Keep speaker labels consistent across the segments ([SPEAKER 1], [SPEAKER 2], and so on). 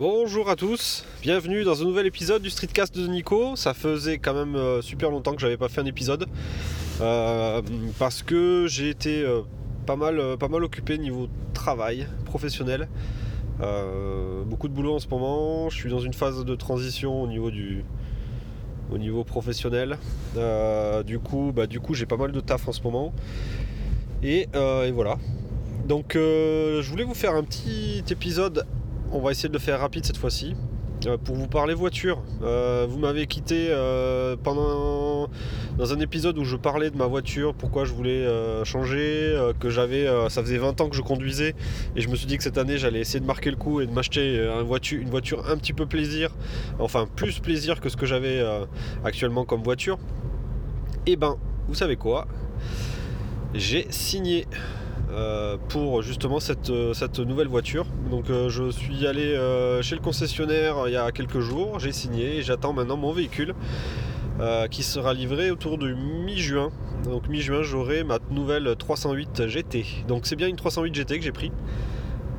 [SPEAKER 1] Bonjour à tous, bienvenue dans un nouvel épisode du Streetcast de Nico. Ça faisait quand même euh, super longtemps que j'avais pas fait un épisode euh, parce que j'ai été euh, pas, mal, pas mal occupé niveau travail professionnel. Beaucoup de boulot en ce moment. Je suis dans une phase de transition au niveau du au niveau professionnel. Du coup, bah, du coup, j'ai pas mal de taf en ce moment. Et, voilà. Donc, je voulais vous faire un petit épisode on va essayer de le faire rapide cette fois-ci. Euh, pour vous parler voiture, Euh, vous m'avez quitté euh, pendant dans un épisode où je parlais de ma voiture, pourquoi je voulais changer, que j'avais, ça faisait 20 ans que je conduisais et je me suis dit que cette année j'allais essayer de marquer le coup et de m'acheter une voiture un petit peu plaisir, enfin plus plaisir que ce que j'avais actuellement comme voiture. Et ben, vous savez quoi? J'ai signé pour justement cette, euh, cette nouvelle voiture. Donc euh, je suis allé euh, chez le concessionnaire il y a quelques jours, j'ai signé et j'attends maintenant mon véhicule euh, qui sera livré autour de mi-juin. Donc mi-juin j'aurai ma nouvelle 308 GT. Donc c'est bien une 308 GT que j'ai pris.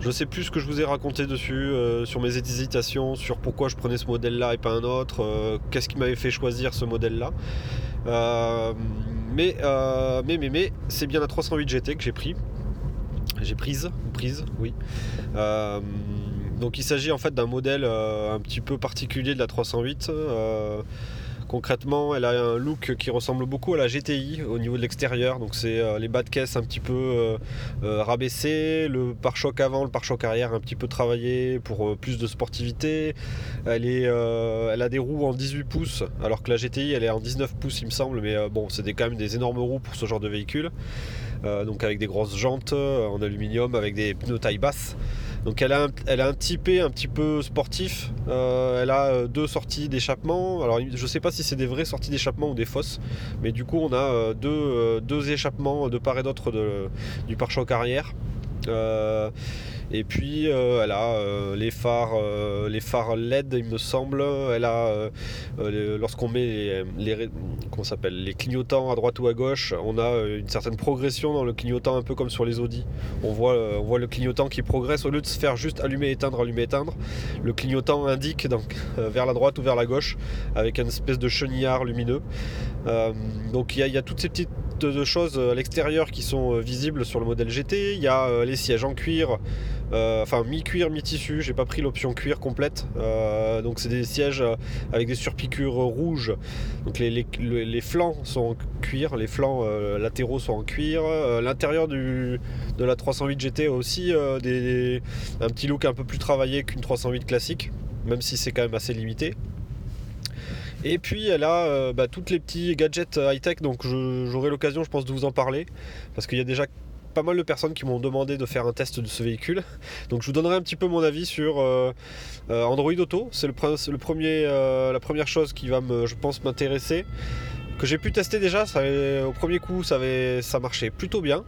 [SPEAKER 1] Je sais plus ce que je vous ai raconté dessus, euh, sur mes hésitations, sur pourquoi je prenais ce modèle-là et pas un autre, euh, qu'est-ce qui m'avait fait choisir ce modèle-là. Euh, mais, euh, mais, mais, mais, c'est bien la 308 GT que j'ai pris. J'ai prise, prise, oui. Euh, donc il s'agit en fait d'un modèle euh, un petit peu particulier de la 308. Euh, concrètement, elle a un look qui ressemble beaucoup à la GTI au niveau de l'extérieur. Donc c'est les bas de caisse un petit peu rabaissés, le pare-choc avant, le pare-choc arrière un petit peu travaillé pour plus de sportivité. Elle, est, elle a des roues en 18 pouces, alors que la GTI elle est en 19 pouces il me semble. Mais bon, c'est quand même des énormes roues pour ce genre de véhicule. Euh, donc avec des grosses jantes euh, en aluminium, avec des pneus taille basse. Donc elle a un, elle un petit peu sportif. Euh, elle a deux sorties d'échappement. Alors je sais pas si c'est des vraies sorties d'échappement ou des fausses, mais du coup on a deux, deux échappements de part et d'autre du pare-choc arrière. Euh, et puis euh, elle a euh, les phares, les phares LED, il me semble. Elle a lorsqu'on met les, s'appelle, les clignotants à droite ou à gauche, on a une certaine progression dans le clignotant, un peu comme sur les Audi. On voit, on voit le clignotant qui progresse au lieu de se faire juste allumer, éteindre, allumer, éteindre. Le clignotant indique donc vers la droite ou vers la gauche avec une espèce de chenillard lumineux. Donc il y a toutes ces petites de choses à l'extérieur qui sont euh, visibles sur le modèle GT. Il y a euh, les sièges en cuir, euh, enfin mi-cuir, mi-tissu. J'ai pas pris l'option cuir complète. Euh, donc c'est des sièges euh, avec des surpiqûres rouges. Donc les, les- le- les flancs sont en cuir, les flancs euh, latéraux sont en cuir. Euh, L'intérieur de la 308 GT a aussi euh, un petit look un peu plus travaillé qu'une 308 classique, même si c'est quand même assez limité. Et puis elle a euh, bah, toutes les petits gadgets high-tech, donc j'aurai l'occasion je pense de vous en parler, parce qu'il y a déjà pas mal de personnes qui m'ont demandé de faire un test de ce véhicule. Donc je vous donnerai un petit peu mon avis sur euh, euh, Android Auto, c'est le, premier, euh, la première chose qui va me, je pense m'intéresser, que j'ai pu tester déjà, au premier coup ça, avait, ça marchait plutôt bien.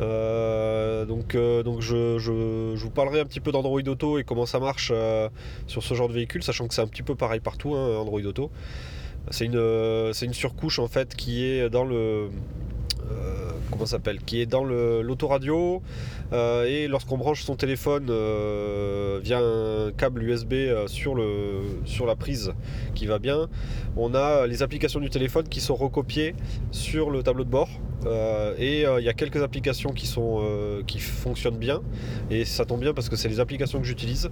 [SPEAKER 1] Euh, donc euh, donc je, vous parlerai un petit peu d'Android Auto et comment ça marche euh, sur ce genre de véhicule, sachant que c'est un petit peu pareil partout, hein, Android Auto. C'est une, surcouche en fait qui est dans le. comment s'appelle Qui est dans l'autoradio. et lorsqu'on branche son téléphone via un câble USB sur la prise qui va bien, on a les applications du téléphone qui sont recopiées sur le tableau de bord. Euh, et euh, il y a quelques applications euh, qui fonctionnent bien. Et ça tombe bien parce que c'est les applications que j'utilise.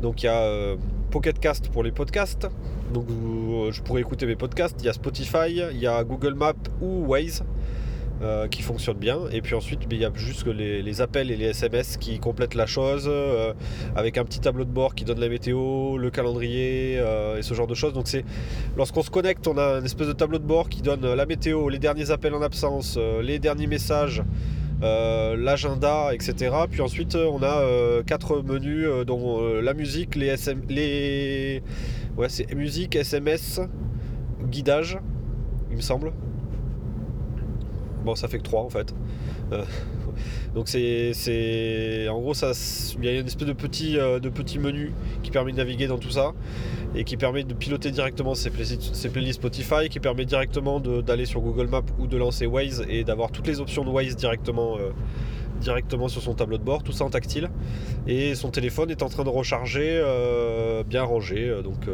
[SPEAKER 1] Donc il y a Pocket Cast pour les podcasts. Donc je pourrais écouter mes podcasts. Il y a Spotify, il y a Google Maps ou Waze euh, qui fonctionnent bien. Et puis ensuite, il y a juste les, appels et les SMS qui complètent la chose euh, avec un petit tableau de bord qui donne la météo, le calendrier euh, et ce genre de choses. Donc c'est lorsqu'on se connecte, on a une espèce de tableau de bord qui donne la météo, les derniers appels en absence, les derniers messages. l'agenda, etc. Puis ensuite, on a quatre menus, dont la musique, les SM, les, ouais, c'est musique, SMS, guidage, il me semble. Bon, ça fait que 3 en fait. Euh, donc c'est, en gros, ça, il y a une espèce de petit, euh, de petit menu qui permet de naviguer dans tout ça et qui permet de piloter directement ses, play- ses playlists Spotify, qui permet directement d'aller sur Google Maps ou de lancer Waze et d'avoir toutes les options de Waze directement, euh, directement sur son tableau de bord, tout ça en tactile. Et son téléphone est en train de recharger, euh, bien rangé, euh, donc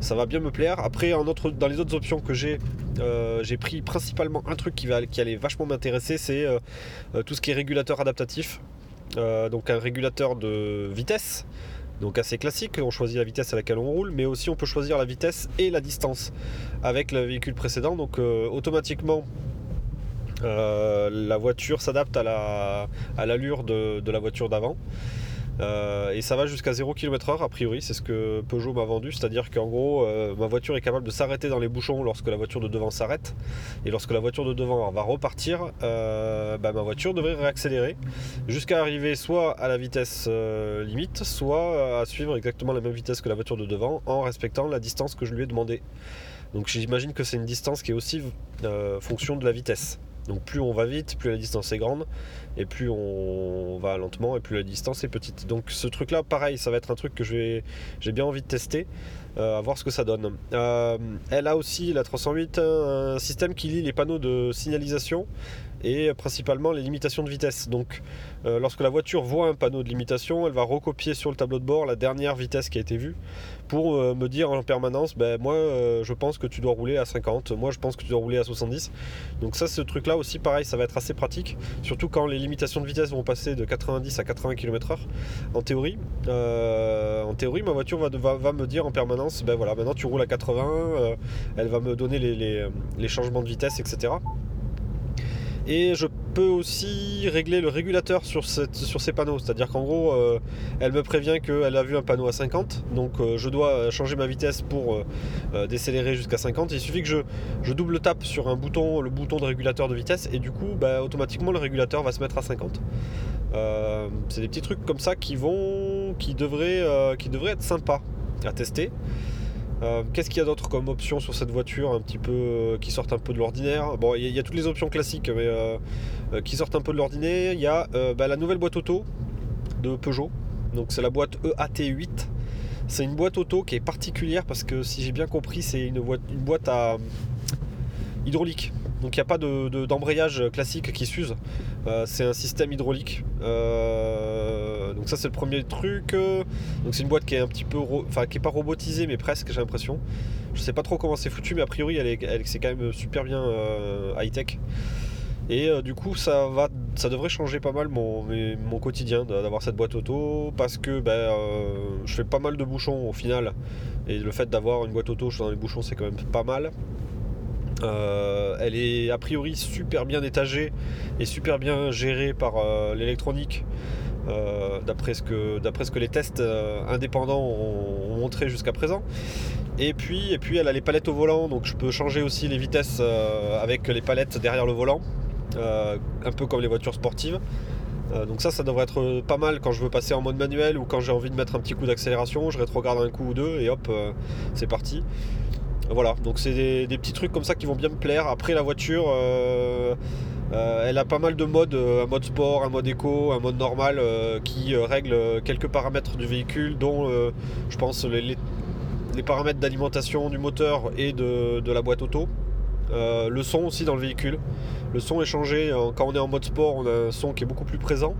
[SPEAKER 1] ça va bien me plaire. Après, dans les autres options que j'ai, j'ai pris principalement un truc qui allait vachement m'intéresser, c'est tout ce qui est régulateur adaptatif. donc un régulateur de vitesse, donc assez classique, on choisit la vitesse à laquelle on roule, mais aussi on peut choisir la vitesse et la distance avec le véhicule précédent. Donc automatiquement, euh, la voiture s'adapte à l'allure la, de, la voiture d'avant. Euh, et ça va jusqu'à 0 km/h a priori, c'est ce que Peugeot m'a vendu, c'est-à-dire qu'en gros euh, ma voiture est capable de s'arrêter dans les bouchons lorsque la voiture de devant s'arrête, et lorsque la voiture de devant va repartir, bah, ma voiture devrait réaccélérer jusqu'à arriver soit à la vitesse limite, soit à suivre exactement la même vitesse que la voiture de devant en respectant la distance que je lui ai demandé. Donc j'imagine que c'est une distance qui est aussi fonction de la vitesse. Donc plus on va vite, plus la distance est grande, et plus on va lentement, et plus la distance est petite. Donc ce truc-là, pareil, ça va être un truc que j'ai bien envie de tester, à voir ce que ça donne. Euh, elle a aussi, la 308, un système qui lit les panneaux de signalisation et principalement les limitations de vitesse. Donc euh, lorsque la voiture voit un panneau de limitation, elle va recopier sur le tableau de bord la dernière vitesse qui a été vue pour euh, me dire en permanence, ben, moi euh, je pense que tu dois rouler à 50, moi je pense que tu dois rouler à 70. Donc ça, ce truc-là aussi, pareil, ça va être assez pratique, surtout quand les limitations de vitesse vont passer de 90 à 80 km/h. En théorie, en théorie, ma voiture va, me dire en permanence, ben voilà, maintenant tu roules à 80, elle va me donner les changements de vitesse, etc. Et je peux aussi régler le régulateur sur, sur ces panneaux. C'est-à-dire qu'en gros, euh, elle me prévient qu'elle a vu un panneau à 50. Donc euh, je dois changer ma vitesse pour euh, décélérer jusqu'à 50. Il suffit que je, double tape sur un bouton, le bouton de régulateur de vitesse. Et du coup, bah, automatiquement, le régulateur va se mettre à 50. c'est des petits trucs comme ça qui vont, qui devraient, qui devraient être sympas à tester. Euh, qu'est-ce qu'il y a d'autre comme option sur cette voiture un petit peu euh, qui sortent un peu de l'ordinaire? Bon, il y, a toutes les options classiques, mais euh, qui sortent un peu de l'ordinaire. Il y a bah, la nouvelle boîte auto de Peugeot. Donc c'est la boîte EAT8. C'est une boîte auto qui est particulière parce que si j'ai bien compris, c'est une, une boîte à hydraulique. Donc il n'y a pas d'embrayage classique qui s'use. Euh, c'est un système hydraulique. Euh, donc ça c'est le premier truc. Donc c'est une boîte qui est un petit peu, enfin qui est pas robotisée mais presque j'ai l'impression. Je sais pas trop comment c'est foutu mais a priori elle, est, c'est quand même super bien euh, high tech. Et du coup ça va, ça devrait changer pas mal mon, mon quotidien d'avoir cette boîte auto parce que ben, je fais pas mal de bouchons au final. Et le fait d'avoir une boîte auto dans les bouchons c'est quand même pas mal. Euh, elle est a priori super bien étagée et super bien gérée par euh, l'électronique. Euh, d'après ce, que, les tests indépendants ont, montré jusqu'à présent. Et puis, et puis elle a les palettes au volant, donc je peux changer aussi les vitesses avec les palettes derrière le volant, un peu comme les voitures sportives. donc ça, ça devrait être pas mal quand je veux passer en mode manuel ou quand j'ai envie de mettre un petit coup d'accélération, je rétrograde un coup ou deux et hop, c'est parti. Voilà, donc c'est des, petits trucs comme ça qui vont bien me plaire. Après la voiture, euh, euh, elle a pas mal de modes, euh, un mode sport, un mode éco, un mode normal qui règle quelques paramètres du véhicule, dont je pense les, paramètres d'alimentation du moteur et de, la boîte auto. le son aussi dans le véhicule. Le son est changé. Quand on est en mode sport, on a un son qui est beaucoup plus présent.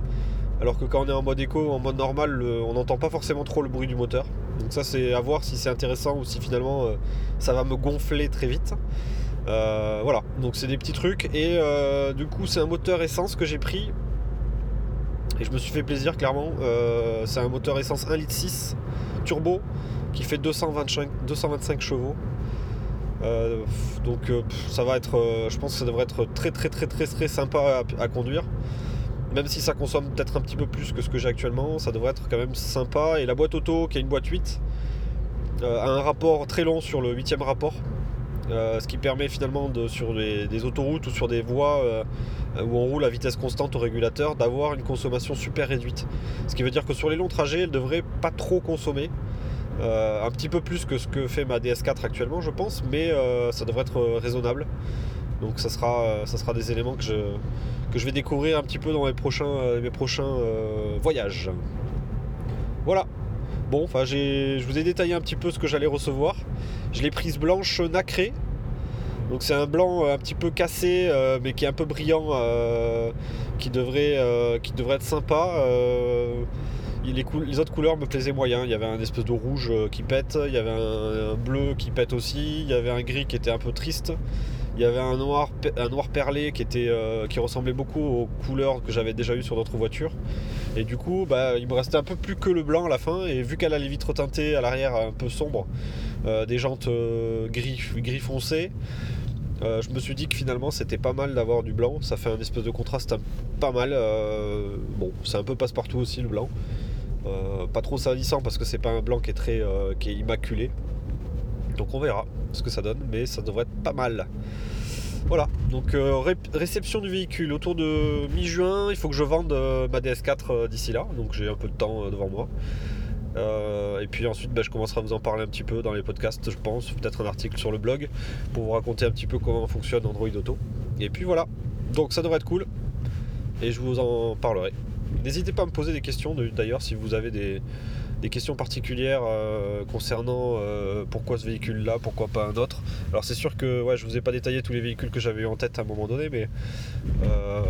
[SPEAKER 1] Alors que quand on est en mode éco en mode normal, on n'entend pas forcément trop le bruit du moteur. Donc ça c'est à voir si c'est intéressant ou si finalement euh, ça va me gonfler très vite. Euh, voilà, donc c'est des petits trucs. Et euh, du coup c'est un moteur essence que j'ai pris. Et je me suis fait plaisir clairement. c'est un moteur essence 1 litre 6 turbo qui fait 225, 225 chevaux. donc ça va être, je pense que ça devrait être très très très très très sympa à conduire. Même si ça consomme peut-être un petit peu plus que ce que j'ai actuellement, ça devrait être quand même sympa. Et la boîte auto, qui est une boîte 8, euh, a un rapport très long sur le 8 rapport. Euh, ce qui permet finalement sur des autoroutes ou sur des voies euh, où on roule à vitesse constante au régulateur d'avoir une consommation super réduite. Ce qui veut dire que sur les longs trajets, elle devrait pas trop consommer. un petit peu plus que ce que fait ma DS4 actuellement, je pense, mais ça devrait être raisonnable. Donc ça sera, ça sera des éléments que je, que je vais découvrir un petit peu dans mes prochains, euh, mes prochains euh, voyages. Voilà. Bon, enfin, je vous ai détaillé un petit peu ce que j'allais recevoir. Je l'ai prise blanche nacrée. Donc c'est un blanc un petit peu cassé, mais qui est un peu brillant, qui, devrait, qui devrait être sympa. Les, autres couleurs me plaisaient moyen. Il y avait un espèce de rouge qui pète, il y avait un, bleu qui pète aussi, il y avait un gris qui était un peu triste. Il y avait un noir, perlé euh, qui ressemblait beaucoup aux couleurs que j'avais déjà eues sur d'autres voitures. Et du coup, bah, il me restait un peu plus que le blanc à la fin. Et vu qu'elle a les vitres teintées à l'arrière un peu sombre, euh, des jantes euh, gris, gris foncé, je me suis dit que finalement c'était pas mal d'avoir du blanc. Ça fait un espèce de contraste pas mal. bon, c'est un peu passe-partout aussi le blanc. pas trop salissant parce que c'est pas un blanc qui est très qui est immaculé. Donc on verra ce que ça donne, mais ça devrait être pas mal. Voilà, donc euh, réception du véhicule autour de mi-juin, il faut que je vende euh, ma DS4 euh, d'ici là, donc j'ai un peu de temps devant moi. et puis ensuite, bah, je commencerai à vous en parler un petit peu dans les podcasts, je pense, peut-être un article sur le blog pour vous raconter un petit peu comment fonctionne Android Auto. Et puis voilà, donc ça devrait être cool et je vous en parlerai. N'hésitez pas à me poser des questions d'ailleurs si vous avez des, des questions particulières euh, concernant euh, pourquoi ce véhicule-là, pourquoi pas un autre. Alors c'est sûr que je vous ai pas détaillé tous les véhicules que j'avais en tête à un moment donné, mais euh,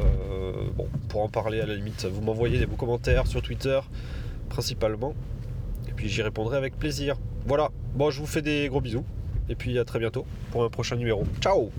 [SPEAKER 1] bon, pour en parler à la limite, vous m'envoyez des beaux commentaires sur Twitter principalement, et puis j'y répondrai avec plaisir. Voilà, bon je vous fais des gros bisous, et puis à très bientôt pour un prochain numéro. Ciao